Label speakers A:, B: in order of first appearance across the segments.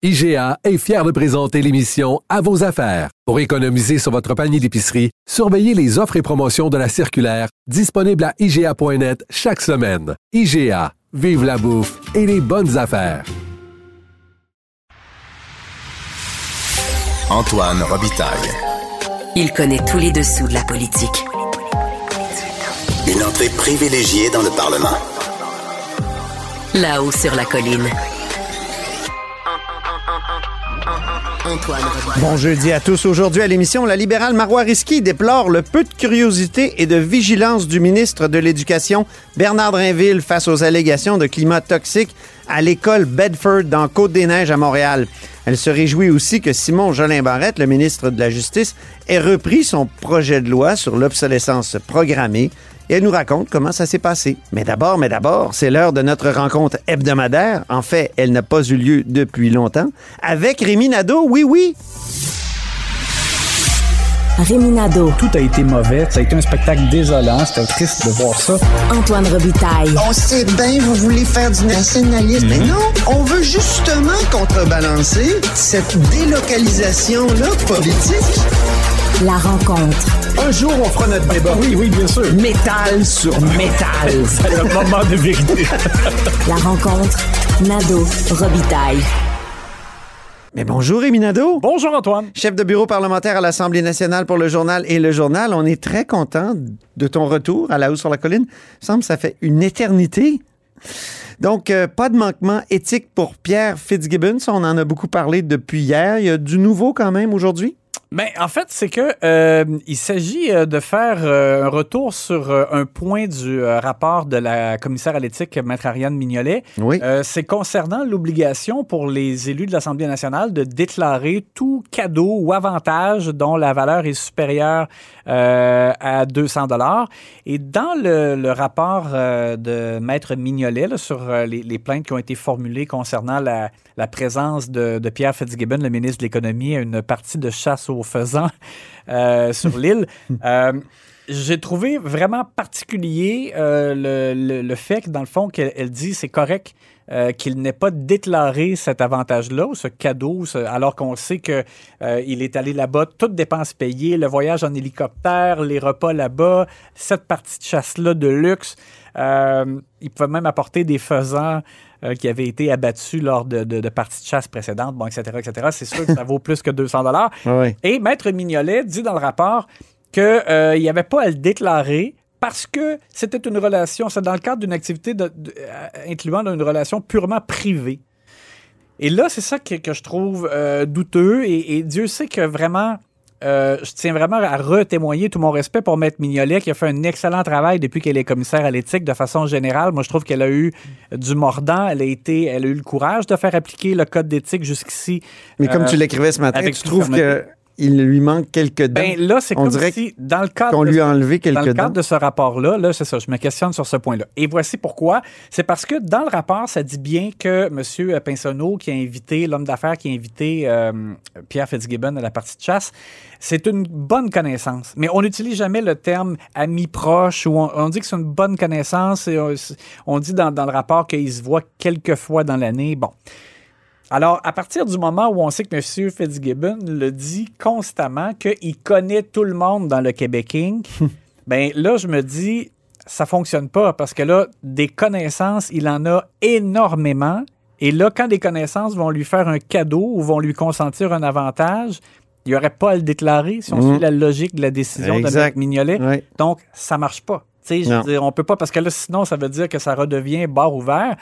A: IGA est fier de présenter l'émission À vos affaires. Pour économiser sur votre panier d'épicerie, surveillez les offres et promotions de la circulaire disponible à IGA.net chaque semaine. IGA, vive la bouffe et les bonnes affaires.
B: Antoine Robitaille.
C: Il connaît tous les dessous de la politique.
B: Une entrée privilégiée dans le Parlement.
C: Là-haut sur la colline.
D: Bon jeudi à tous. Aujourd'hui à l'émission, la libérale Marois Risky déplore le peu de curiosité et de vigilance du ministre de l'Éducation, Bernard Drinville, face aux allégations de climat toxique à l'école Bedford dans Côte-des-Neiges à Montréal. Elle se réjouit aussi que Simon Jolin Barrette, le ministre de la Justice, ait repris son projet de loi sur l'obsolescence programmée et elle nous raconte comment ça s'est passé. Mais d'abord, mais d'abord, c'est l'heure de notre rencontre hebdomadaire. En fait, elle n'a pas eu lieu depuis longtemps. Avec Rémi Nadeau, oui, oui.
C: Rémi Nadeau.
E: Tout a été mauvais. Ça a été un spectacle désolant. C'était triste de voir ça.
C: Antoine Robitaille.
F: On sait bien, vous voulez faire du nationalisme. Mais non, on veut justement contrebalancer cette délocalisation-là politique.
C: La rencontre.
E: Un jour, on fera notre débat. Oui, oui, bien sûr.
C: Métal sur métal.
E: C'est le moment de vérité.
C: La rencontre. Nadeau. Robitaille.
D: Mais bonjour Rémi Nadeau.
E: Bonjour, Antoine.
D: Chef de bureau parlementaire à l'Assemblée nationale pour le journal et le journal. On est très content de ton retour à la hausse sur la colline. Il semble que ça fait une éternité. Donc, euh, pas de manquement éthique pour Pierre Fitzgibbon. Ça, on en a beaucoup parlé depuis hier. Il y a du nouveau quand même aujourd'hui?
E: Ben, en fait, c'est que euh, il s'agit euh, de faire euh, un retour sur euh, un point du rapport de la commissaire à l'éthique, Maître Ariane Mignolet.
D: Oui.
E: C'est concernant l'obligation pour les élus de l'Assemblée nationale de déclarer tout cadeau ou avantage dont la valeur est supérieure à 200 dollars. Et dans le, le rapport de Maître Mignolet là, sur les, les plaintes qui ont été formulées concernant la, la présence de, de Pierre Fitzgibbon, le ministre de l'Économie, à une partie de chasse aux faisans euh, sur l'île, euh, j'ai trouvé vraiment particulier euh, le, le- le fait que, dans le fond, qu'elle elle dit c'est correct euh, qu'il n'ait pas déclaré cet avantage-là, ou ce cadeau, ce- alors qu'on sait que euh, il est allé là-bas, toutes dépenses payées, le voyage en hélicoptère, les repas là-bas, cette partie de chasse-là de luxe. Euh, il pouvait même apporter des faisans euh, qui avaient été abattus lors de, de- de parties de chasse précédentes, bon, etc., etc. C'est sûr que ça vaut plus que 200 dollars.
D: Oui.
E: Et Maître Mignolet dit dans le rapport qu'il n'y avait pas à le déclarer parce que c'était une relation, c'est dans le cadre d'une activité de- euh, incluant une relation purement privée. Et là, c'est ça que, que je trouve euh, douteux. Et, et Dieu sait que vraiment, euh, je tiens vraiment à retémoigner tout mon respect pour Maître Mignolet, qui a fait un excellent travail depuis qu'elle est commissaire à l'éthique de façon générale. Moi, je trouve qu'elle a eu du mordant. Elle a été, elle a eu le courage de faire appliquer le code d'éthique jusqu'ici.
D: Mais comme
E: Euh,
D: tu l'écrivais ce matin, tu trouves
E: fermeté.
D: Qu'il lui manque quelques dents?
E: Ben là, c'est comme
D: dirait
E: si, dans le cadre
D: qu'on lui a enlevé quelques
E: dans le cadre
D: dents.
E: de ce rapport-là, là, c'est ça, je me questionne sur ce point-là. Et voici pourquoi. C'est parce que dans le rapport, ça dit bien que M. Pinsonneau, qui a invité, l'homme d'affaires qui a invité euh, Pierre Fitzgibbon à la partie de chasse, c'est une bonne connaissance. Mais on n'utilise jamais le terme ami proche ou on, on dit que c'est une bonne connaissance et on, on dit dans, dans le rapport qu'il se voit quelques fois dans l'année. Bon. Alors, à partir du moment où on sait que M. Fitzgibbon le dit constamment qu'il connaît tout le monde dans le Québec Inc., ben là, je me dis, ça fonctionne pas parce que là, des connaissances, il en a énormément. Et là, quand des connaissances vont lui faire un cadeau ou vont lui consentir un avantage, il n'y aurait pas à le déclarer si on
D: Mhm.
E: suit la logique de la décision de. M. Mignolet.
D: Oui.
E: Donc, ça marche pas. Tu sais, je veux dire, on peut pas, parce que là, sinon, ça veut dire que ça redevient bar ouvert.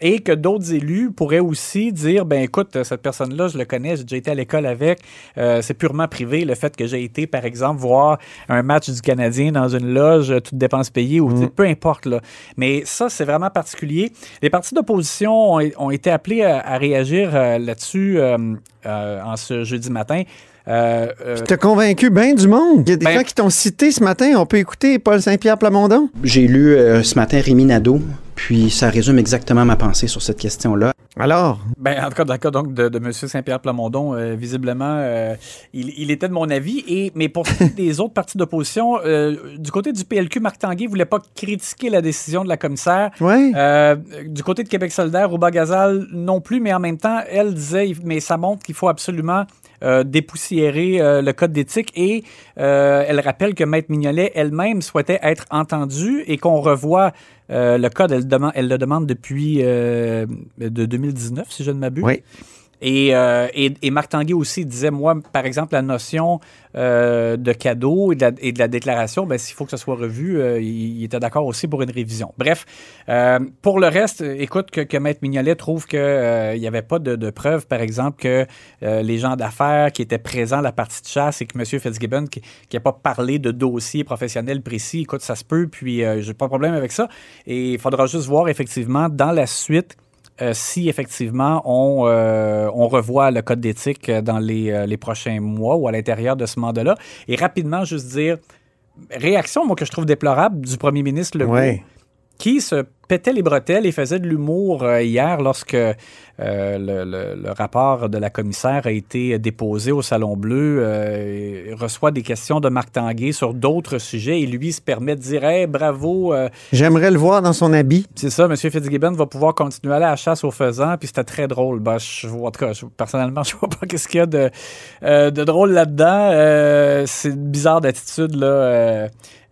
E: Et que d'autres élus pourraient aussi dire, ben écoute, cette personne-là, je le connais, j'ai déjà été à l'école avec, euh, c'est purement privé, le fait que j'ai été, par exemple, voir un match du Canadien dans une loge, toute dépense payée, ou sais, peu importe. Là. Mais ça, c'est vraiment particulier. Les partis d'opposition ont, ont été appelés à, à réagir euh, là-dessus euh, euh, en ce jeudi matin. Euh, euh,
D: T'as convaincu bien du monde. Il y a des
E: Ben-
D: gens qui t'ont cité ce matin. On peut écouter Paul Saint-Pierre Plamondon.
G: J'ai lu euh, ce matin Rémi Nadeau, puis ça résume exactement ma pensée sur cette question-là.
D: Alors,
E: Ben, en tout cas, dans le cas donc, de, de M. Saint-Pierre Plamondon, euh, visiblement, euh, il, il était de mon avis. Et, mais pour ce qui est des autres partis d'opposition, euh, du côté du PLQ, Marc Tanguay voulait pas critiquer la décision de la commissaire. Euh, du côté de Québec solidaire, Rouba Gazal non plus, mais en même temps, elle disait, mais ça montre qu'il faut absolument euh, dépoussiérer euh, le code d'éthique et euh, elle rappelle que Maître Mignolet elle-même souhaitait être entendue et qu'on revoie euh, le code. Elle, demande, elle le demande depuis de 2019, si je ne m'abuse.
D: Oui.
E: Et, euh, et, et Marc Tanguay aussi disait, moi, par exemple, la notion euh, de cadeau et de la, déclaration, ben, s'il faut que ça soit revu, euh, il, était d'accord aussi pour une révision. Bref, pour le reste, écoute, que, que Maître Mignolet trouve qu'il n'y avait pas de, de preuves, par exemple, que les gens d'affaires qui étaient présents à la partie de chasse et que M. Fitzgibbon, qui n'a pas parlé de dossier professionnel précis, écoute, ça se peut, puis j'ai pas de problème avec ça. Et il faudra juste voir, effectivement, dans la suite, si effectivement on, euh, on revoit le code d'éthique euh, dans les, euh, les prochains mois ou à l'intérieur de ce mandat-là. Et rapidement, juste dire, réaction, moi, que je trouve déplorable du premier ministre Legault,
D: Ouais.
E: Qui se pétait les bretelles et faisait de l'humour euh, hier lorsque euh, le, le- le rapport de la commissaire a été déposé au Salon Bleu. euh, il reçoit des questions de Marc Tanguay sur d'autres sujets et lui se permet de dire Hey, bravo, euh,
D: J'aimerais le voir dans son habit.
E: c'est ça, M. Fitzgibbon va pouvoir continuer à aller à la chasse aux faisans, puis c'était très drôle. Ben, je, en tout cas, je- personnellement, je vois pas qu'est-ce qu'il y a de, de drôle là-dedans. C'est une bizarre d'attitude, là.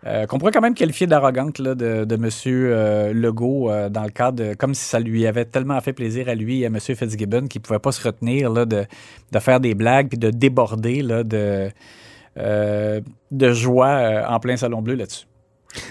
E: Euh, euh, qu'on pourrait quand même qualifier d'arrogante de, de M. euh, Legault euh, dans le cadre de, comme si ça lui avait tellement fait plaisir à lui et à M. Fitzgibbon qu'il pouvait pas se retenir là, de, de faire des blagues puis de déborder là, de, euh, de joie euh, en plein salon bleu là-dessus.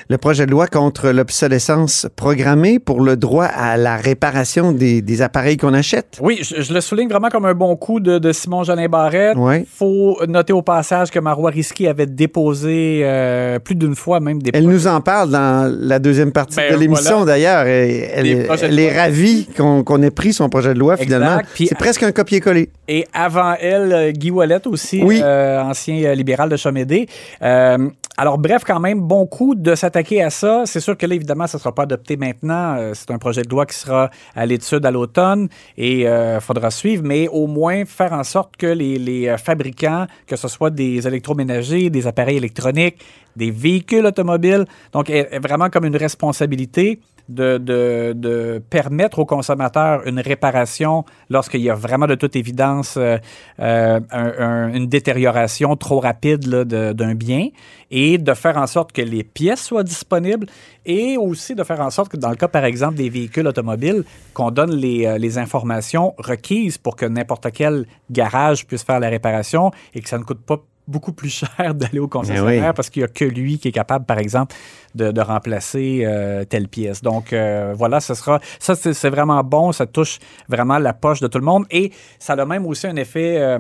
D: Le projet de loi contre l'obsolescence programmée pour le droit à la réparation des, des appareils qu'on achète.
E: Oui, je, je le souligne vraiment comme un bon coup de, de Simon Jolin Barrette.
D: Ouais.
E: faut noter au passage que Marois Risky avait déposé euh, plus d'une fois même des
D: Elle nous en parle dans la deuxième partie
E: Ben,
D: de l'émission, d'ailleurs. Elle, est- elle ravie qu'on ait pris son projet de loi, finalement. C'est presque un copier-coller.
E: Et avant elle, euh, Guy Wallet aussi,
D: Oui.
E: euh, ancien euh, libéral de Chomédé. Euh, alors bref, quand même, bon coup de s'attaquer à ça. C'est sûr que là, évidemment, ça ne sera pas adopté maintenant. Euh, c'est un projet de loi qui sera à l'étude à l'automne et il faudra suivre, mais au moins faire en sorte que les, euh, fabricants, que ce soit des électroménagers, des appareils électroniques, des véhicules automobiles, donc est, est vraiment comme une responsabilité de, permettre aux consommateurs une réparation lorsqu'il y a vraiment de toute évidence euh, euh, un- un- une détérioration trop rapide d'un bien et de faire en sorte que les pièces soient disponibles et aussi de faire en sorte que dans le cas par exemple des véhicules automobiles qu'on donne les, euh, les informations requises pour que n'importe quel garage puisse faire la réparation et que ça ne coûte pas beaucoup plus cher d'aller au concessionnaire
D: oui.
E: parce qu'il n'y a que lui qui est capable, par exemple, de, de remplacer euh, telle pièce. Donc euh, voilà, ce sera ça, c'est vraiment bon, ça touche vraiment la poche de tout le monde et ça a même aussi un effet euh,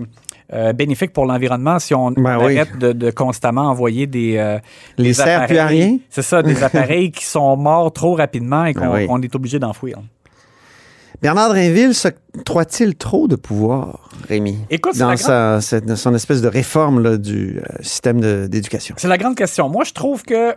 E: euh, bénéfique pour l'environnement si on,
D: Ben
E: on
D: oui.
E: arrête de, de constamment envoyer des euh,
D: Les
E: des appareils-
D: rien?
E: C'est ça, des appareils qui sont morts trop rapidement et qu'on
D: Ben oui.
E: on est obligé d'enfouir.
D: Bernard Drinville s'octroie-t-il trop de pouvoir, Rémi,
E: Écoute, c'est
D: dans sa, son espèce de réforme là, du euh, système d'éducation?
E: C'est la grande question. Moi, je trouve que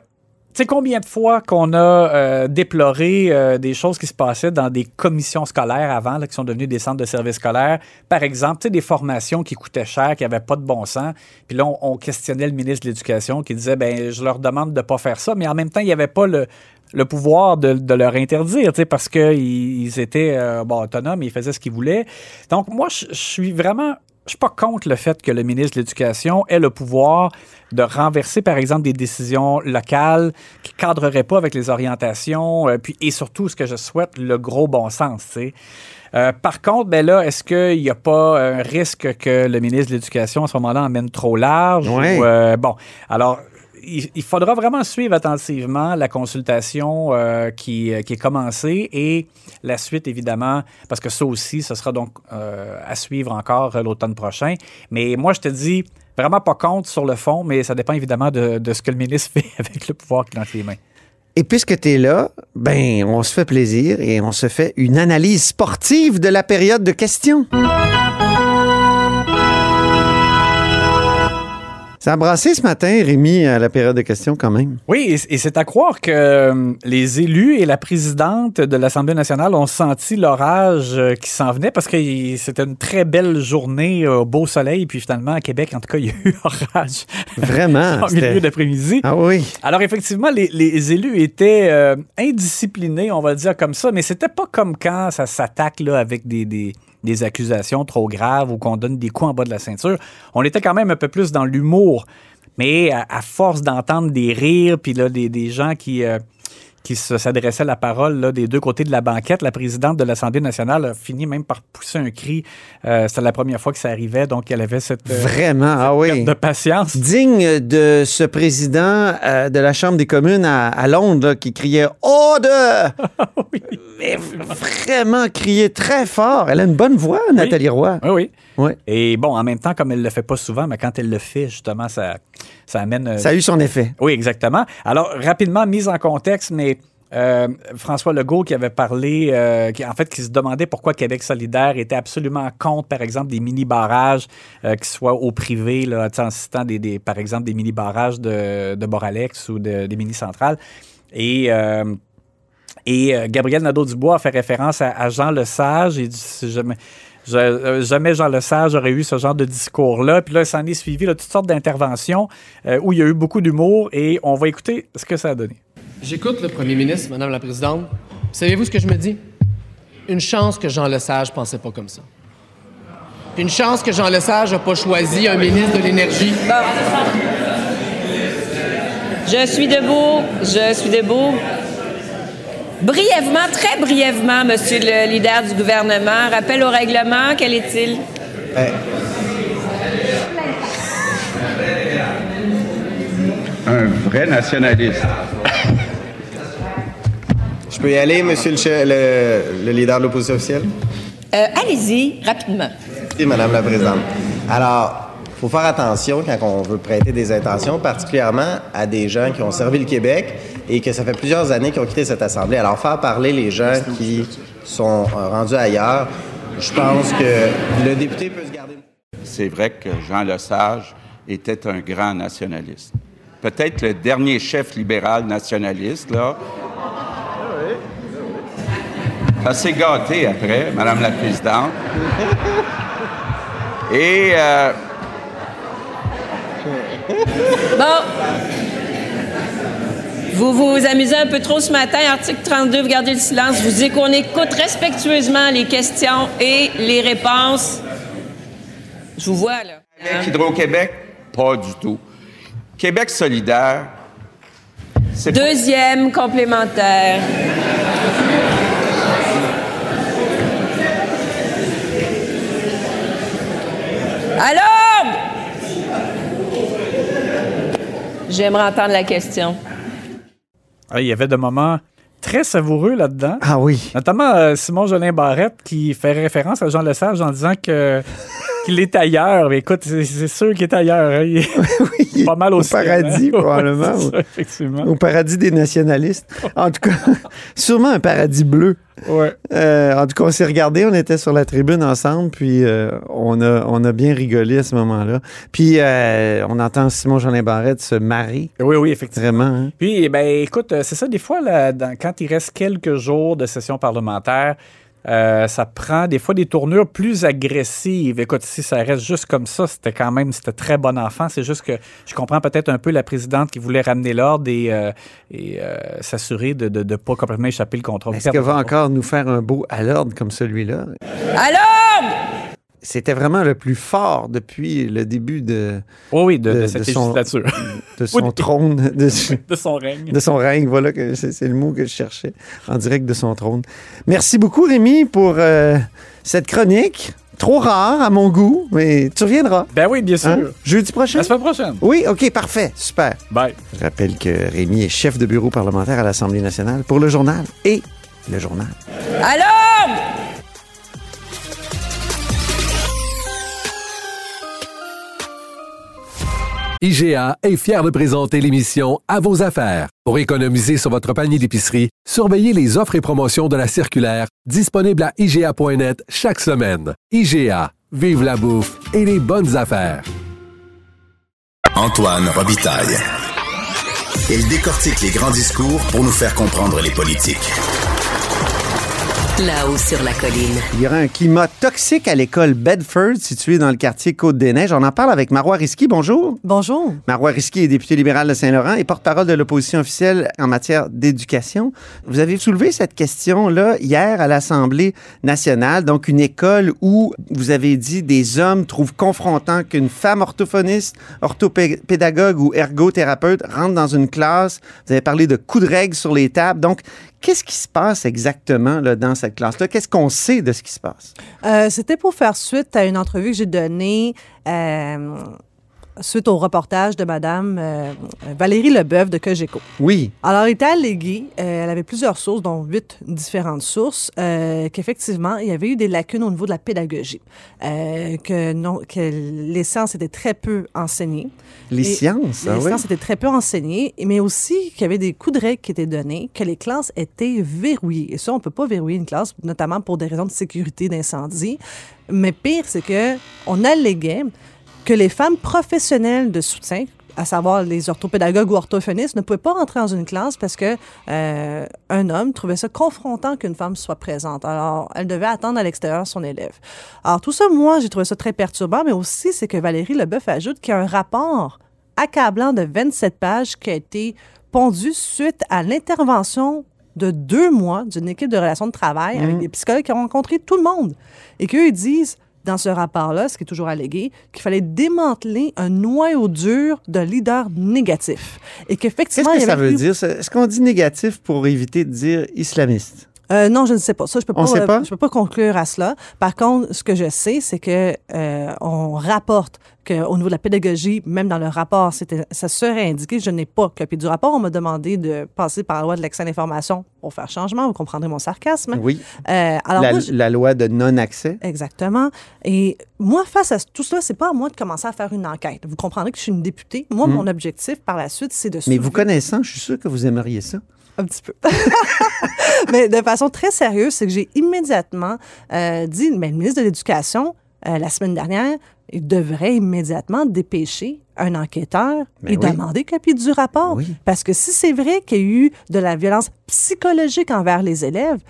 E: sais combien de fois qu'on a euh, déploré euh, des choses qui se passaient dans des commissions scolaires avant, là, qui sont devenues des centres de services scolaires? Par exemple, tu sais, des formations qui coûtaient cher, qui n'avaient pas de bon sens. Puis là, on, on questionnait le ministre de l'Éducation qui disait, ben, je leur demande de ne pas faire ça, mais en même temps, il n'y avait pas le, le pouvoir de, de leur interdire, parce qu'ils ils étaient euh, bon, autonomes, ils faisaient ce qu'ils voulaient. Donc, moi, je suis vraiment je suis pas contre le fait que le ministre de l'Éducation ait le pouvoir de renverser, par exemple, des décisions locales qui cadreraient pas avec les orientations, euh, puis et surtout, ce que je souhaite, le gros bon sens. tu sais. Euh, par contre, ben là, est-ce qu'il n'y a pas un risque que le ministre de l'Éducation, à ce moment-là, emmène trop large?
D: Ouais.
E: Ou, euh, bon, alors, il, faudra vraiment suivre attentivement la consultation euh, qui, qui est commencée et la suite, évidemment, parce que ça aussi, ce sera donc euh, à suivre encore euh, l'automne prochain. Mais moi, je te dis, vraiment pas contre sur le fond, mais ça dépend évidemment de, de ce que le ministre fait avec le pouvoir qu'il a entre les mains.
D: Et puisque tu es là, ben, on se fait plaisir et on se fait une analyse sportive de la période de questions. Ça a brassé ce matin, Rémi, à la période de questions quand même.
E: Oui, et, c'est à croire que euh, les élus et la présidente de l'Assemblée nationale ont senti l'orage euh, qui s'en venait parce que c'était une très belle journée euh, au beau soleil. Puis finalement, à Québec, en tout cas, il y a eu orage
D: Vraiment.
E: en milieu d'après-midi.
D: Ah oui.
E: Alors effectivement, les, les élus étaient euh, indisciplinés, on va le dire comme ça, mais c'était pas comme quand ça s'attaque avec des, des- des accusations trop graves ou qu'on donne des coups en bas de la ceinture. On était quand même un peu plus dans l'humour, mais à, force d'entendre des rires, puis là, des, des gens qui... euh, qui s'adressaient la parole là, des deux côtés de la banquette. La présidente de l'Assemblée nationale a fini même par pousser un cri. Euh, C'était la première fois que ça arrivait, donc elle avait cette euh,
D: Vraiment, ah oui.
E: de patience.
D: Digne de ce président euh, de la Chambre des communes à, à Londres là, qui criait « Order! Mais vraiment criait très fort. Elle a une bonne voix, Nathalie Roy.
E: Oui, oui.
D: Ouais.
E: Et bon, en même temps, comme elle le fait pas souvent, mais quand elle le fait, justement, ça, ça amène. euh,
D: Ça a eu son effet.
E: Oui, exactement. Alors, rapidement, mise en contexte, mais euh, François Legault qui avait parlé, euh, qui, en fait, qui se demandait pourquoi Québec solidaire était absolument contre, par exemple, des mini-barrages euh, qui soient au privé, là, en citant, des, des- par exemple, des mini-barrages de, de Boralex ou de- des mini-centrales. Et. et Gabriel Nadeau-Dubois a fait référence à, à Jean Lesage. Dit si jamais, je- euh, jamais Jean Lesage aurait eu ce genre de discours-là. Puis là, s'en est suivi là, toutes sortes d'interventions euh, où il y a eu beaucoup d'humour et on va écouter ce que ça a donné.
H: J'écoute le premier ministre, Madame la Présidente. Savez-vous ce que je me dis? Une chance que Jean Lesage pensait pas comme ça. Puis Une chance que Jean Lesage n'a pas choisi un ministre de l'Énergie.
I: Je suis debout. Je suis debout. Brièvement, très brièvement, Monsieur le leader du gouvernement, rappel au règlement, quel est-il?
J: Un vrai nationaliste.
K: Je peux y aller, monsieur le, che- le- le leader de l'opposition officielle?
I: Euh, Allez-y, rapidement.
K: Oui, madame la présidente. Alors, il faut faire attention quand on veut prêter des intentions, particulièrement à des gens qui ont servi le Québec et que ça fait plusieurs années qu'ils ont quitté cette Assemblée. Alors, faire parler les gens qui sont euh, rendus ailleurs, je pense que le député peut se garder...
J: C'est vrai que Jean Lesage était un grand nationaliste. Peut-être le dernier chef libéral nationaliste, là. Ça s'est gâté après, Madame la Présidente. Et euh,
I: Bon. Vous vous amusez un peu trop ce matin. Article 32, vous gardez le silence. Je vous dis qu'on écoute respectueusement les questions et les réponses. Je vous vois, là.
J: avec Hydro-Québec, pas du tout. Québec solidaire, c'est pas-
I: Deuxième complémentaire. Alors! J'aimerais entendre la question.
E: Ah, il y avait des moments très savoureux là-dedans.
D: Ah oui.
E: Notamment euh, Simon Jolin Barrette qui fait référence à Jean Lesage en disant que qu'il est ailleurs. Mais écoute, c'est sûr qu'il est ailleurs. hein. Il est pas mal au,
D: Au
E: ciel,
D: paradis,
E: hein.
D: probablement.
E: ça, effectivement.
D: Au paradis des nationalistes. En tout cas, sûrement un paradis bleu.
E: Ouais.
D: Euh, en tout cas, on s'est regardé, on était sur la tribune ensemble, puis euh, on, a, on a bien rigolé à ce moment-là. Puis euh, on entend Simon Jean Barrette se marrer.
E: Oui, oui, effectivement.
D: Vraiment. hein.
E: Puis, ben, écoute, c'est ça, des fois, là, dans- quand il reste quelques jours de session parlementaire, euh, ça prend des fois des tournures plus agressives. Écoute, si ça reste juste comme ça, c'était quand même, c'était très bon enfant. C'est juste que je comprends peut-être un peu la présidente qui voulait ramener l'ordre et, euh, et euh, s'assurer de
D: C'était vraiment le plus fort depuis le début de,
E: Oh oui, de,
D: de-
E: de cette
D: de son-
E: législature,
D: de son trône. De,
E: de son règne.
D: de son règne. Voilà, que c'est c'est le mot que je cherchais en direct de son trône. Merci beaucoup, Rémi, pour euh, cette chronique. Trop rare à mon goût, mais tu reviendras.
E: Ben oui, bien sûr.
D: Hein? Jeudi prochain?
E: La semaine prochaine.
D: Oui, OK, parfait. Super.
E: Bye.
D: Je rappelle que Rémi est chef de bureau parlementaire à l'Assemblée nationale pour le journal et le journal.
I: Alors!
A: IGA est fier de présenter l'émission À vos affaires. Pour économiser sur votre panier d'épicerie, surveillez les offres et promotions de la circulaire disponible à IGA.net chaque semaine. IGA, vive la bouffe et les bonnes affaires.
B: Antoine Robitaille. Il décortique les grands discours pour nous faire comprendre les politiques.
C: Là-haut sur la colline.
D: Il y aura un climat toxique à l'école Bedford, située dans le quartier Côte-des-Neiges. On en parle avec Marois Risky. Bonjour.
L: Bonjour.
D: Marois Risky est député libéral de Saint-Laurent et porte-parole de l'opposition officielle en matière d'éducation. Vous avez soulevé cette question-là hier à l'Assemblée nationale, donc une école où vous avez dit des hommes trouvent confrontant qu'une femme orthophoniste, orthopédagogue ou ergothérapeute rentre dans une classe. Vous avez parlé de coups de règle sur les tables. Donc, Qu'est-ce qui se passe exactement là, dans cette classe-là? Qu'est-ce qu'on sait de ce qui se passe?
L: Euh, C'était pour faire suite à une entrevue que j'ai donnée euh, suite au reportage de Madame euh, Valérie Leboeuf de Cogeco.
D: Oui.
L: Alors, il était allégué, euh, elle avait plusieurs sources, dont huit différentes sources, euh, qu'effectivement, il y avait eu des lacunes au niveau de la pédagogie, que, non, que les sciences étaient très peu enseignées.
D: Les
L: Et
D: sciences,
L: Les
D: ah oui.
L: sciences étaient très peu enseignées, mais aussi qu'il y avait des coups de règle qui étaient donnés, que les classes étaient verrouillées. Et ça, on peut pas verrouiller une classe, notamment pour des raisons de sécurité, d'incendie. Mais pire, c'est que on alléguait que les femmes professionnelles de soutien, à savoir les orthopédagogues ou orthophonistes, ne pouvaient pas rentrer dans une classe parce que euh, un homme trouvait ça confrontant qu'une femme soit présente. Alors, elle devait attendre à l'extérieur son élève. Alors, tout ça, moi, j'ai trouvé ça très perturbant, mais aussi, c'est que Valérie Leboeuf ajoute qu'il y a un rapport accablant de 27 pages qui a été pondu suite à l'intervention de deux mois d'une équipe de relations de travail avec des psychologues qui ont rencontré tout le monde et qu'eux, ils disent dans ce rapport-là, ce qui est toujours allégué, qu'il fallait démanteler un noyau dur de leaders négatifs. Et
D: Qu'est-ce
L: qu'effectivement,
D: que
L: il y
D: ça veut
L: eu-
D: dire? Est-ce qu'on dit négatif pour éviter de dire islamiste?
L: Euh, non, je ne sais pas. Ça, je peux
D: On
L: pas, euh, je peux pas conclure à cela. Par contre, ce que je sais, c'est que euh, on rapporte qu'au niveau de la pédagogie, même dans le rapport, c'était, ça serait indiqué. Je n'ai pas copié du rapport. On m'a demandé de passer par la loi de l'accès à l'information pour faire changement. Vous comprendrez mon sarcasme.
D: Oui.
L: Alors
D: la,
L: moi, je-
D: la loi de non-accès.
L: Exactement. Et moi, face à tout cela, c'est pas à moi de commencer à faire une enquête. Vous comprendrez que je suis une députée. Moi,
D: Mm.
L: mon objectif par la suite, c'est de
D: Mais vous connaissant, je suis sûr que vous aimeriez ça.
L: Un petit peu. Mais de façon très sérieuse, c'est que j'ai immédiatement euh, dit, mais le ministre de l'Éducation, euh, la semaine dernière, il devrait immédiatement dépêcher un enquêteur
D: Ben
L: et
D: oui.
L: demander copie du rapport.
D: Oui.
L: Parce que si c'est vrai qu'il y a eu de la violence psychologique envers les élèves,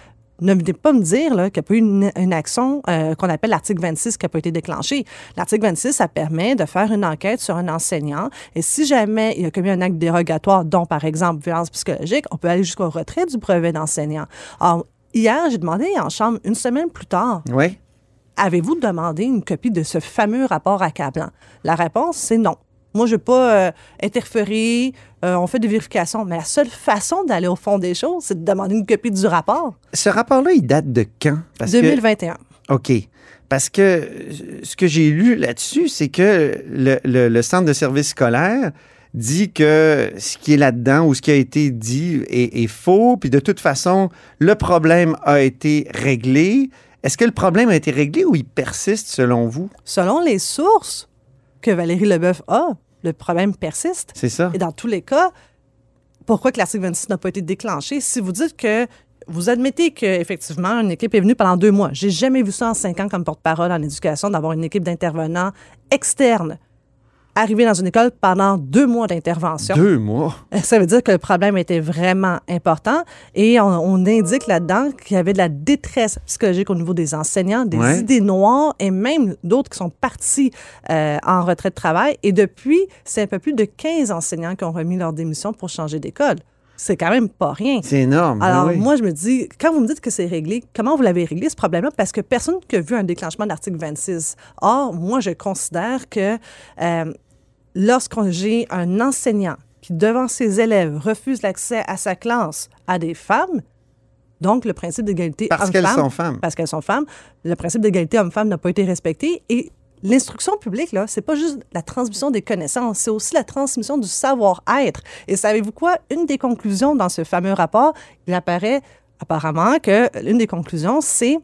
L: ne venez pas me dire qu'il n'y a pas eu une, une action euh, qu'on appelle l'article 26 qui n'a pas été déclenchée. L'article 26, ça permet de faire une enquête sur un enseignant. Et si jamais il a commis un acte dérogatoire, dont par exemple violence psychologique, on peut aller jusqu'au retrait du brevet d'enseignant. Alors, hier, j'ai demandé en chambre, une semaine plus tard,
D: Oui.
L: avez-vous demandé une copie de ce fameux rapport accablant? La réponse, c'est non. Moi, je ne veux pas euh, interférer, euh, on fait des vérifications, mais la seule façon d'aller au fond des choses, c'est de demander une copie du rapport.
D: Ce rapport-là, il date de quand? Parce que-
L: 2021.
D: OK. Parce que euh, ce que j'ai lu là-dessus, c'est que le, le- le centre de service scolaire dit que ce qui est là-dedans ou ce qui a été dit est, est faux, puis de toute façon, le problème a été réglé. Est-ce que le problème a été réglé ou il persiste selon vous?
L: Selon les sources que Valérie Leboeuf a, le problème persiste.
D: C'est ça?
L: Et dans tous les cas, pourquoi que l'article 26 n'a pas été déclenché? Si vous dites que vous admettez qu'effectivement, une équipe est venue pendant deux mois. J'ai jamais vu ça en cinq ans comme porte-parole en éducation, d'avoir une équipe d'intervenants externes arriver dans une école pendant deux mois d'intervention.
D: Deux mois?
L: Ça veut dire que le problème était vraiment important et on, on indique là-dedans qu'il y avait de la détresse psychologique au niveau des enseignants, des
D: Ouais.
L: idées noires et même d'autres qui sont partis euh, en retraite de travail. Et depuis, c'est un peu plus de 15 enseignants qui ont remis leur démission pour changer d'école. C'est quand même pas rien.
D: C'est énorme. ben
L: Alors,
D: oui.
L: moi, je me dis, quand vous me didit que c'est réglé, comment vous l'avez réglé, ce problème-là? Parce que personne qui a vu un déclenchement de l'article 26. Or, moi, je considère que euh, lorsqu'on j'ai un enseignant qui, devant ses élèves, refuse l'accès à sa classe à des femmes, donc le principe d'égalité
D: Parce qu'elles
L: homme-femme-
D: sont femmes.
L: Parce qu'elles sont femmes, le principe d'égalité homme-femme n'a pas été respecté et L'instruction publique, là, c'est pas juste la transmission des connaissances, c'est aussi la transmission du savoir-être. Et savez-vous quoi? Une des conclusions dans ce fameux rapport, il apparaît apparemment que l'une des conclusions, c'est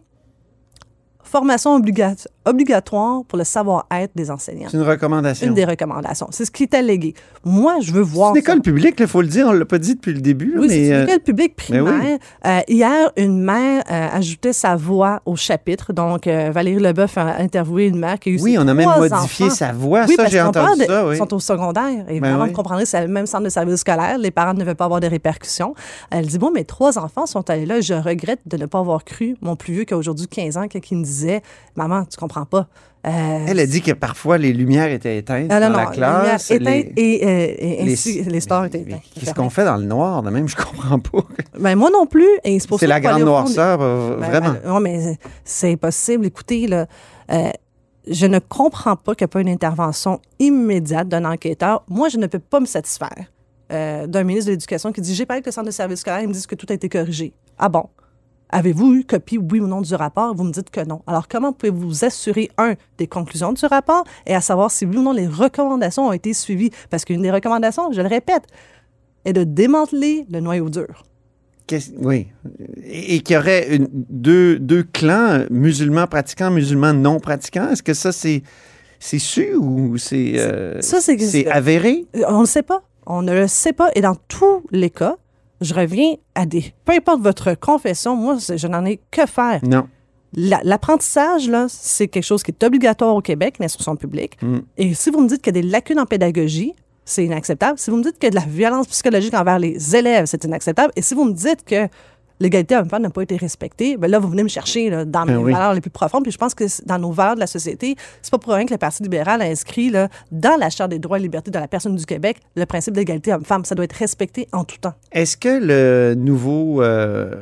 L: formation obliga- obligatoire pour le savoir-être des enseignants.
D: C'est une recommandation.
L: Une des recommandations. C'est ce qui est allégué. Moi, je veux voir.
D: C'est une école publique, il faut le dire, on ne l'a pas dit depuis le début.
L: Oui, c'est une
D: euh,
L: école publique
D: oui.
L: primaire. Euh, hier, une mère euh, ajoutait sa voix au chapitre. Donc, euh, Valérie Leboeuf a interviewé une mère qui a eu
D: Oui, on a même modifié
L: enfants.
D: sa voix.
L: Oui,
D: Ça, j'ai entendu ça, oui.
L: Ils sont au secondaire. Et
D: Ben
L: vraiment,
D: oui.
L: vous comprendrez, c'est le même centre de service scolaire. Les parents ne veulent pas avoir de répercussions. Elle dit, bon, mes trois enfants sont allés là. Je regrette de ne pas avoir cru mon plus vieux qui a aujourd'hui 15 ans, qui me disait, maman, tu comprends pas. Euh,
D: Elle a dit que parfois les lumières étaient éteintes
L: non,
D: dans
L: non,
D: la
L: les
D: classe. les-
L: éteintes et, euh, et
D: les-
L: ainsi, les, stores étaient éteints.
D: Qu'est-ce qu'on fait dans le noir de même? Je comprends pas.
L: Ben, moi non plus. C'est
D: la grande noirceur, euh,
L: Ben,
D: vraiment.
L: ben, non, mais c'est impossible. Écoutez, là, je ne comprends pas qu'il n'y a pas une intervention immédiate d'un enquêteur. Moi, je ne peux pas me satisfaire d'un ministre de l'Éducation qui dit J'ai parlé avec le centre de service scolaire, ils me disent que tout a été corrigé. Ah bon? Avez-vous eu copie, oui ou non, du rapport? Vous me dites que non. Alors, comment pouvez-vous vous assurer, un, des conclusions du rapport et à savoir si oui ou non les recommandations ont été suivies? Parce qu'une des recommandations, je le répète, est de démanteler le noyau dur.
D: Oui. Et, qu'il y aurait une- deux, deux clans, musulmans pratiquants, musulmans non pratiquants? Est-ce que ça, c'est c'est su ou c'est euh,
L: Ça, c'est
D: c'est avéré?
L: Euh, On ne le sait pas. On ne le sait pas. Et dans tous les cas, je reviens à des. Peu importe votre confession, moi, je n'en ai que faire.
D: Non.
L: La- L'apprentissage, là, c'est quelque chose qui est obligatoire au Québec, l'instruction publique.
D: Mm.
L: Et si vous me dites qu'il y a des lacunes en pédagogie, c'est inacceptable. Si vous me dites qu'il y a de la violence psychologique envers les élèves, c'est inacceptable. Et si vous me dites que l'égalité homme-femme n'a pas été respectée, ben là, vous venez me chercher là, dans mes
D: Ben oui.
L: valeurs les plus profondes. Puis je pense que dans nos valeurs de la société, c'est pas pour rien que le Parti libéral a inscrit là, dans la Charte des droits et libertés de la personne du Québec le principe d'égalité homme-femme. Ça doit être respecté en tout temps.
D: Est-ce que le nouveau, euh,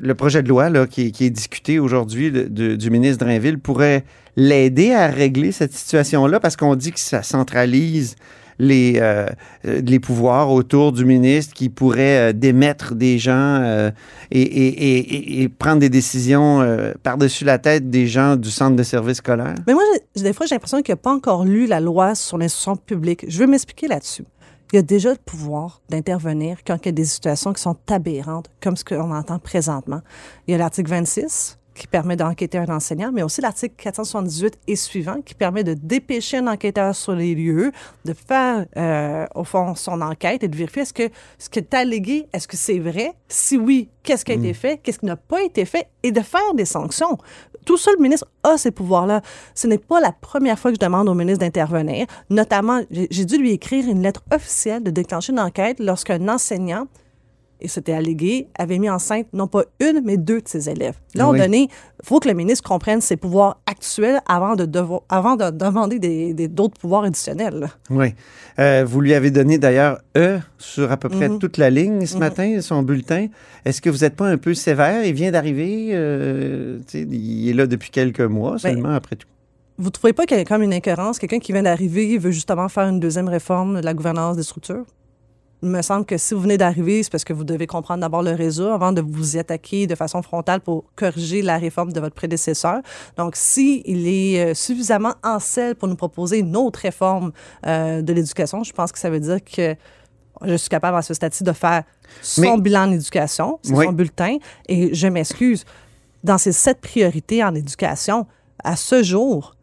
D: le projet de loi là, qui, qui est discuté aujourd'hui du ministre Drainville pourrait l'aider à régler cette situation-là? Parce qu'on dit que ça centralise les, euh, les pouvoirs autour du ministre qui pourrait euh, démettre des gens euh, et, et- et- prendre des décisions par-dessus la tête des gens du centre de service scolaire?
L: Mais moi, des fois, j'ai l'impression qu'il n'a pas encore lu la loi sur l'instruction publique. Je veux m'expliquer là-dessus. Il y a déjà le pouvoir d'intervenir quand il y a des situations qui sont aberrantes, comme ce qu'on entend présentement. Il y a l'article 26 qui permet d'enquêter un enseignant, mais aussi l'article 478 et suivant qui permet de dépêcher un enquêteur sur les lieux, de faire, euh, au fond, son enquête et de vérifier est-ce que ce qui est allégué, est-ce que c'est vrai? Si oui, qu'est-ce qui a été fait? Qu'est-ce qui n'a pas été fait? Et de faire des sanctions. Tout ça, le ministre a ces pouvoirs-là. Ce n'est pas la première fois que je demande au ministre d'intervenir. Notamment, j'ai j'ai dû lui écrire une lettre officielle de déclencher une enquête lorsqu'un enseignant et c'était allégué, avait mis enceinte non pas une, mais deux de ses élèves. Là, on
D: Oui.
L: donné, il faut que le ministre comprenne ses pouvoirs actuels avant de, devoir, avant de demander des- des- d'autres pouvoirs additionnels.
D: Oui. Euh, vous lui avez donné d'ailleurs E sur à peu près
L: Mhm.
D: toute la ligne ce
L: Mhm.
D: matin, son bulletin. Est-ce que vous n'êtes pas un peu sévère? Il vient d'arriver, euh, il est là depuis quelques mois
L: Ben,
D: seulement après tout.
L: Vous trouvez pas qu'il y a comme une incohérence? Quelqu'un qui vient d'arriver veut justement faire une deuxième réforme de la gouvernance des structures? Il me semble que si vous venez d'arriver, c'est parce que vous devez comprendre d'abord le réseau avant de vous y attaquer de façon frontale pour corriger la réforme de votre prédécesseur. Donc, si il est euh, suffisamment en selle pour nous proposer une autre réforme euh, de l'éducation, je pense que ça veut dire que je suis capable à ce stade-ci de faire son
D: Mais-
L: bilan en éducation, c'est
D: Oui.
L: son bulletin, et je m'excuse. Dans ces sept priorités en éducation, à ce jour,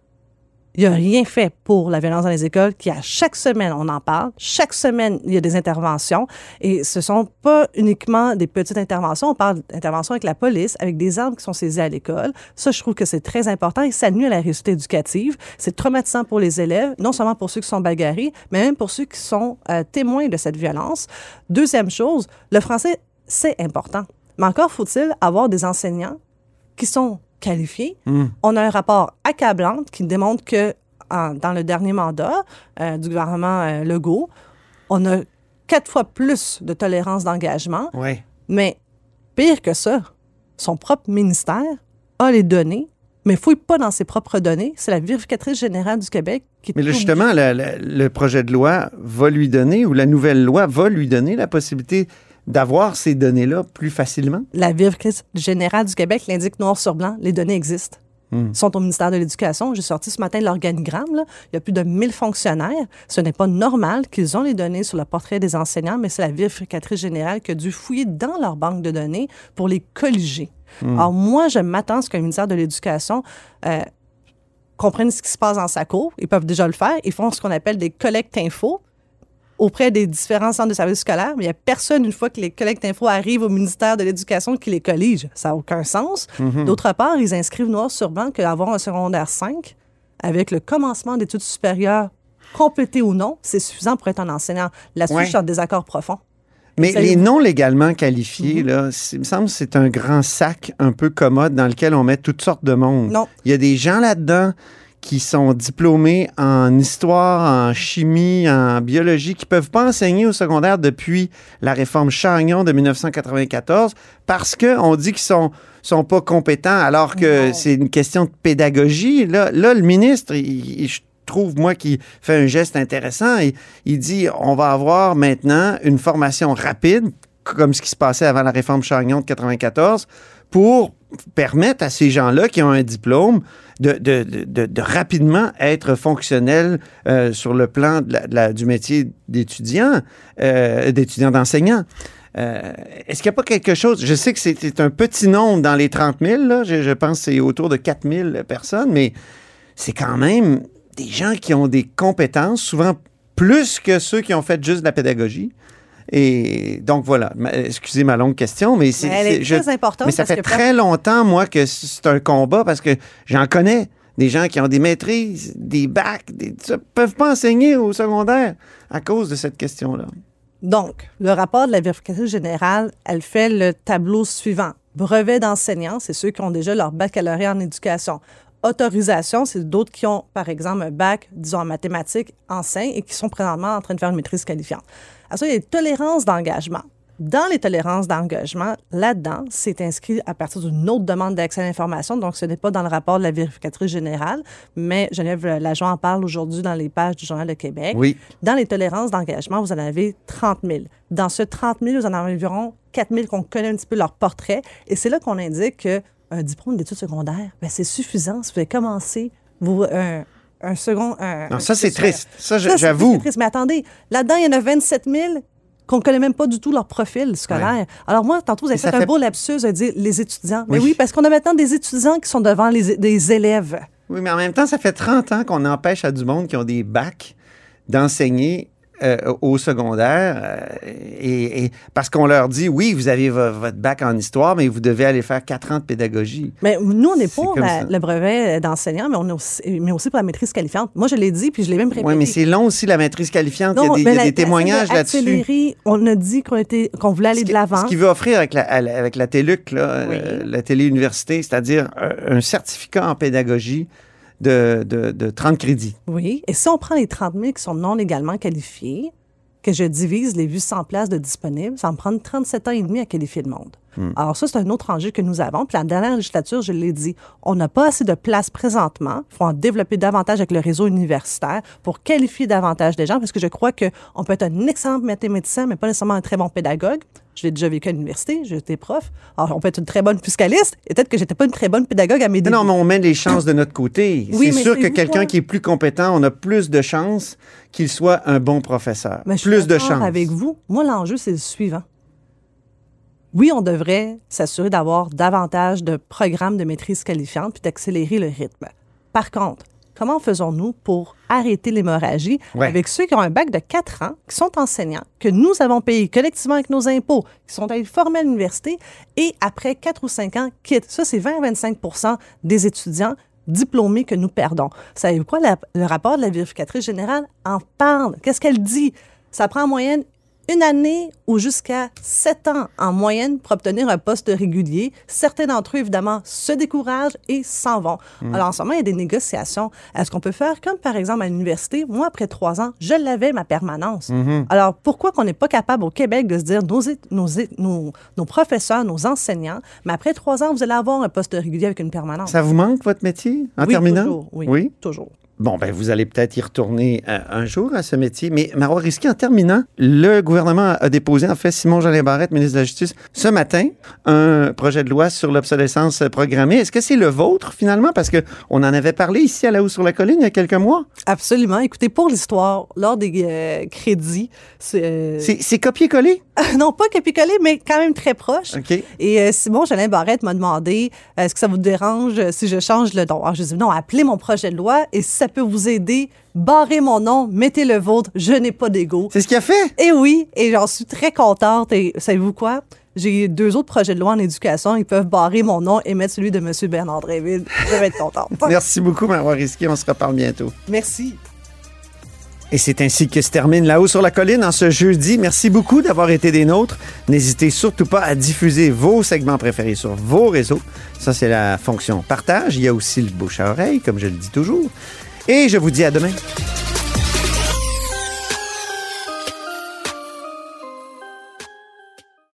L: il n'y a rien fait pour la violence dans les écoles, qui à chaque semaine, on en parle. Chaque semaine, il y a des interventions. Et ce ne sont pas uniquement des petites interventions. On parle d'interventions avec la police, avec des armes qui sont saisies à l'école. Ça, je trouve que c'est très important et ça nuit à la réussite éducative. C'est traumatisant pour les élèves, non seulement pour ceux qui sont bagarrés, mais même pour ceux qui sont euh, témoins de cette violence. Deuxième chose, le français, c'est important. Mais encore faut-il avoir des enseignants qui sont qualifiés.
D: Hmm.
L: On a un rapport accablant qui démontre que en- dans le dernier mandat euh, du gouvernement euh, Legault, on a quatre fois plus de tolérance d'engagement.
D: Oui.
L: Mais pire que ça, son propre ministère a les données, mais ne fouille pas dans ses propres données. C'est la vérificatrice générale du Québec qui
D: Mais là, justement, la- la- le projet de loi va lui donner, ou la nouvelle loi va lui donner la possibilité d'avoir ces données-là plus facilement?
L: La vérificatrice générale du Québec l'indique noir sur blanc, les données existent.
D: Hmm.
L: sont au ministère de l'Éducation. J'ai sorti ce matin l'organigramme. là. Il y a plus de 1000 fonctionnaires. Ce n'est pas normal qu'ils ont les données sur le portrait des enseignants, mais c'est la vérificatrice générale qui a dû fouiller dans leur banque de données pour les colliger.
D: Hmm.
L: Alors, moi, je m'attends à ce qu'un ministère de l'Éducation euh, comprennent ce qui se passe dans sa cour. Ils peuvent déjà le faire. Ils font ce qu'on appelle des collectes infos auprès des différents centres de services scolaires, mais il n'y a personne, une fois que les collectes infos arrivent au ministère de l'Éducation, qui les collige. Ça n'a aucun sens.
D: Mhm.
L: D'autre part, ils inscrivent noir sur blanc qu'avoir un secondaire 5, avec le commencement d'études supérieures, complété ou non, c'est suffisant pour être un enseignant. Là-dessus,
D: Ouais.
L: je suis en désaccord profond.
D: Mais les non légalement qualifiés, là, c'est- il me semble que c'est un grand sac un peu commode dans lequel on met toutes sortes de monde.
L: Non.
D: Il y a des gens là-dedans qui sont diplômés en histoire, en chimie, en biologie, qui peuvent pas enseigner au secondaire depuis la réforme Chagnon de 1994 parce qu'on dit qu'ils sont sont pas compétents alors que c'est une question de pédagogie. Là, là le ministre, il- il- je trouve, moi, qu'il fait un geste intéressant. Il, il dit, on va avoir maintenant une formation rapide, comme ce qui se passait avant la réforme Chagnon de 94, pour permettre à ces gens-là qui ont un diplôme de, de- de- de- de rapidement être fonctionnels euh, sur le plan de la- du métier d'étudiant, euh, d'étudiant d'enseignant. Euh, Est-ce qu'il n'y a pas quelque chose? Je sais que c'est c'est un petit nombre dans les 30 000, là. Je, je pense que c'est autour de 4 000 personnes, mais c'est quand même des gens qui ont des compétences, souvent plus que ceux qui ont fait juste de la pédagogie. Et donc voilà, excusez ma longue question, mais c'est
L: très importante
D: Mais ça fait très longtemps moi que c'est un combat parce que j'en connais des gens qui ont des maîtrises, des bacs, des, ça, peuvent pas enseigner au secondaire à cause de cette question-là.
L: Donc, le rapport de la vérificatrice générale, elle fait le tableau suivant. Brevet d'enseignant, c'est ceux qui ont déjà leur baccalauréat en éducation. Autorisation, c'est d'autres qui ont, par exemple, un bac, disons, en mathématiques, enseignent et qui sont présentement en train de faire une maîtrise qualifiante. À ça, il y a les tolérances d'engagement. Dans les tolérances d'engagement, là-dedans, c'est inscrit à partir d'une autre demande d'accès à l'information. Donc, ce n'est pas dans le rapport de la vérificatrice générale, mais Geneviève Lajoie en parle aujourd'hui dans les pages du Journal de Québec.
D: Oui.
L: Dans les tolérances d'engagement, vous en avez 30 000. Dans ce 30 000, vous en avez environ 4 000 qu'on connaît un petit peu leur portrait. Et c'est là qu'on indique qu'un diplôme d'études secondaires, ben, c'est suffisant si vous avez commencé vous, un, un second. un-
D: Non, ça, c'est triste. Ça, j'avoue.
L: triste. Mais attendez, là-dedans, il y en a 27 000 qu'on ne connaît même pas du tout leur profil scolaire. Alors moi, tantôt, vous avez fait un beau lapsus de dire les étudiants. Mais
D: Oui.
L: oui, parce qu'on a maintenant des étudiants qui sont devant les, des élèves.
D: Oui, mais en même temps, ça fait 30 ans qu'on empêche à du monde qui ont des bacs d'enseigner euh, au secondaire euh, et, et- parce qu'on leur dit oui, vous avez vo- votre bac en histoire, mais vous devez aller faire 4 ans de pédagogie.
L: Mais nous, on n'est pas la- le brevet d'enseignant, mais, on est aussi, mais aussi pour la maîtrise qualifiante. Moi, je l'ai dit, puis je l'ai même répété.
D: Oui, mais c'est long aussi la maîtrise qualifiante.
L: Non,
D: il y a des, y a
L: la-
D: des témoignages là-dessus.
L: On a dit qu'on était, qu'on voulait aller de l'avant.
D: Ce qu'il veut offrir avec la, avec la TELUC, là, euh, la télé-université, c'est-à-dire un certificat en pédagogie de, de, de 30 crédits.
L: Oui. Et si on prend les 30 000 qui sont non légalement qualifiés, que je divise les 800 places de disponibles, ça me prendre 37 ans et demi à qualifier le monde.
D: Hmm.
L: Alors ça, c'est un autre enjeu que nous avons. Puis la dernière législature, je l'ai dit, on n'a pas assez de places présentement. Il faut en développer davantage avec le réseau universitaire pour qualifier davantage des gens, parce que je crois qu'on peut être un excellent mathématicien, mais pas nécessairement un très bon pédagogue. Je l'ai déjà vécu à l'université, j'étais prof. Alors, on peut être une très bonne fiscaliste, et peut-être que j'étais pas une très bonne pédagogue à mes débuts.
D: Non, mais on met les chances de notre côté.
L: Oui,
D: c'est sûr que quelqu'un qui est plus compétent, on a plus de chances qu'il soit un bon professeur.
L: Mais je suis
D: plus de chances.
L: avec vous. Moi, l'enjeu, c'est le suivant. Oui, on devrait s'assurer d'avoir davantage de programmes de maîtrise qualifiante puis d'accélérer le rythme. Par contre, comment faisons-nous pour arrêter l'hémorragie
D: Ouais.
L: avec ceux qui ont un bac de 4 ans, qui sont enseignants, que nous avons payé collectivement avec nos impôts, qui sont allés former à l'université et après 4 ou 5 ans quittent? Ça, c'est 20 à 25 des étudiants diplômés que nous perdons. Savez-vous quoi? La- le rapport de la vérificatrice générale en parle. Qu'est-ce qu'elle dit? Ça prend en moyenne une année ou jusqu'à sept ans en moyenne pour obtenir un poste régulier. Certains d'entre eux, évidemment, se découragent et s'en vont.
M: Mm.
L: Alors, en ce moment, il y a des négociations. Est-ce qu'on peut faire comme, par exemple, à l'université? Moi, après trois ans, je l'avais, ma permanence.
D: Mhm.
L: Alors, pourquoi qu'on n'est pas capable au Québec de se dire, nos, nos, nos, nos professeurs, nos enseignants, mais après trois ans, vous allez avoir un poste régulier avec une permanence?
D: Ça vous manque, votre métier, en
L: Oui,
D: terminant?
L: toujours, oui, toujours.
D: Bon, ben, vous allez peut-être y retourner euh, un jour à ce métier. Mais Marois Risky, en terminant, le gouvernement a déposé, en fait, Simon Jolin Barrette, ministre de la Justice, ce matin, un projet de loi sur l'obsolescence programmée. Est-ce que c'est le vôtre, finalement? Parce que on en avait parlé ici à la Haut sur la Colline il y a quelques mois.
L: Absolument. Écoutez, pour l'histoire, lors des euh, crédits, c'est... euh,
D: C'est copié-collé?
L: non, pas copier-coller, mais quand même très proche.
D: OK.
L: Et euh, Simon Jolin Barrette m'a demandé est-ce que ça vous dérange si je change le nom? Alors, je dis non, appelez mon projet de loi et si ça peut vous aider, barrez mon nom, mettez le vôtre, je n'ai pas d'ego.
D: C'est ce qu'il a fait?
L: Et oui, et j'en suis très contente. Et savez-vous quoi? J'ai deux autres projets de loi en éducation. Ils peuvent barrer mon nom et mettre celui de M. Bernard Dréville. Je vais être contente.
D: Merci beaucoup, Marois Risky. On se reparle bientôt.
L: Merci.
D: Et c'est ainsi que se termine là-haut sur la colline en ce jeudi. Merci beaucoup d'avoir été des nôtres. N'hésitez surtout pas à diffuser vos segments préférés sur vos réseaux. Ça, c'est la fonction partage. Il y a aussi le bouche à oreille, comme je le dis toujours. Et je vous dis à demain.